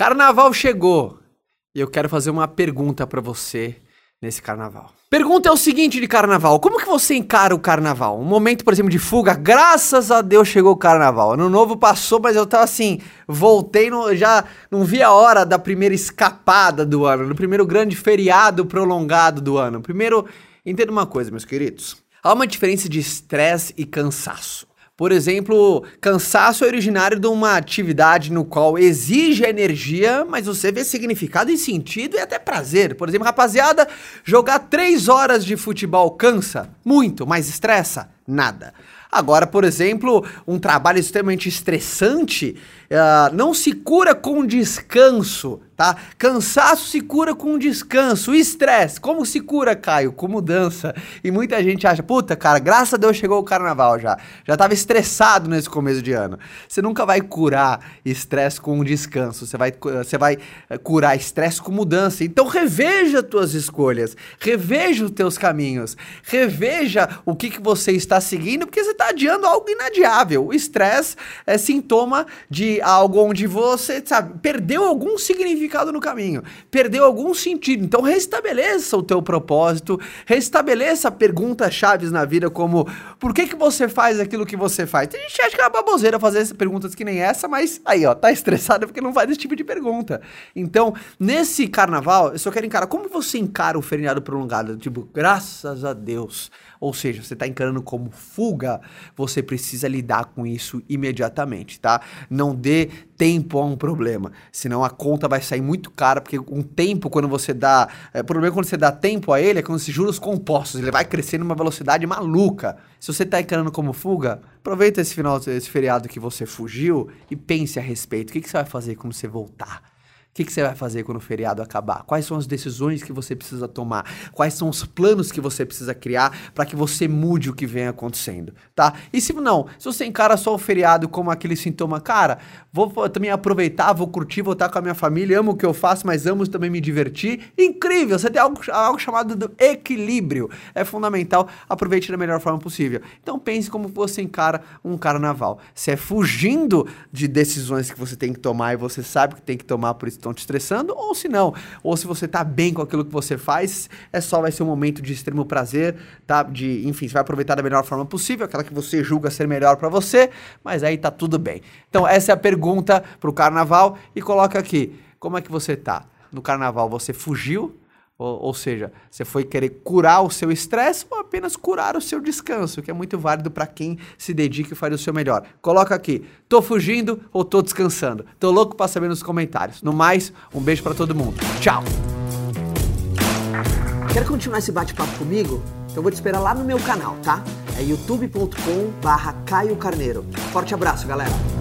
Carnaval chegou e eu quero fazer uma pergunta para você nesse carnaval. Pergunta é o seguinte de carnaval: como que você encara o carnaval? Um momento, por exemplo, de fuga, graças a Deus chegou o carnaval. Ano novo passou, mas eu tava assim, voltei, no, já não vi a hora da primeira escapada do ano, do primeiro grande feriado prolongado do ano. Primeiro, entenda uma coisa, meus queridos. Há uma diferença de estresse e cansaço. Por exemplo, cansaço é originário de uma atividade no qual exige energia, mas você vê significado e sentido e até prazer. Por exemplo, rapaziada, jogar três horas de futebol cansa muito, mas estressa nada. Agora, por exemplo, um trabalho extremamente estressante uh, não se cura com descanso, tá? Cansaço se cura com descanso. Estresse, como se cura, Caio? Com mudança. E muita gente acha, puta, cara, graças a Deus chegou o carnaval já. Já tava estressado nesse começo de ano. Você nunca vai curar estresse com descanso. Você vai, você vai eh, curar estresse com mudança. Então reveja tuas escolhas, reveja os teus caminhos, reveja o que, que você está seguindo, porque você está adiando algo inadiável. O estresse é sintoma de algo onde você, sabe, perdeu algum significado no caminho, perdeu algum sentido. Então restabeleça o teu propósito, restabeleça perguntas chaves na vida como por que que você faz aquilo que você faz? Tem gente acha que é uma baboseira fazer perguntas que nem essa, mas aí ó, tá estressado porque não faz esse tipo de pergunta. Então, nesse carnaval, eu só quero encarar como você encara o feriado prolongado, tipo, graças a Deus ou seja, você está encarando como fuga, você precisa lidar com isso imediatamente, tá? Não dê tempo a um problema, senão a conta vai sair muito cara, porque um tempo, quando você dá. É, o problema é quando você dá tempo a ele é quando se juros compostos, ele vai crescendo numa velocidade maluca. Se você está encarando como fuga, aproveita esse final, esse feriado que você fugiu e pense a respeito. O que, que você vai fazer quando você voltar? Que, que, você vai fazer quando o feriado acabar? Quais são as decisões que você precisa tomar? Quais são os planos que você precisa criar para que você mude o que vem acontecendo, tá? E se não, se você encara só o feriado como aquele sintoma, cara, vou também aproveitar, vou curtir, vou estar com a minha família, amo o que eu faço, mas amo também me divertir. Incrível! Você tem algo, algo chamado de equilíbrio. É fundamental, aproveite da melhor forma possível. Então pense como você encara um carnaval. Se é fugindo de decisões que você tem que tomar e você sabe que tem que tomar, por isso estão te estressando, ou se não, ou se você tá bem com aquilo que você faz, é só vai ser um momento de extremo prazer, tá? De, enfim, você vai aproveitar da melhor forma possível, aquela que você julga ser melhor para você, mas aí tá tudo bem. Então, essa é a pergunta pro carnaval e coloca aqui, como é que você tá? No carnaval você fugiu ou, ou, seja, você foi querer curar o seu estresse ou apenas curar o seu descanso, que é muito válido para quem se dedica e faz o seu melhor. Coloca aqui, tô fugindo ou tô descansando? Tô louco para saber nos comentários. No mais, um beijo para todo mundo. Tchau. Quer continuar esse bate-papo comigo? Então vou te esperar lá no meu canal, tá? É youtube.com/caio Carneiro. Forte abraço, galera.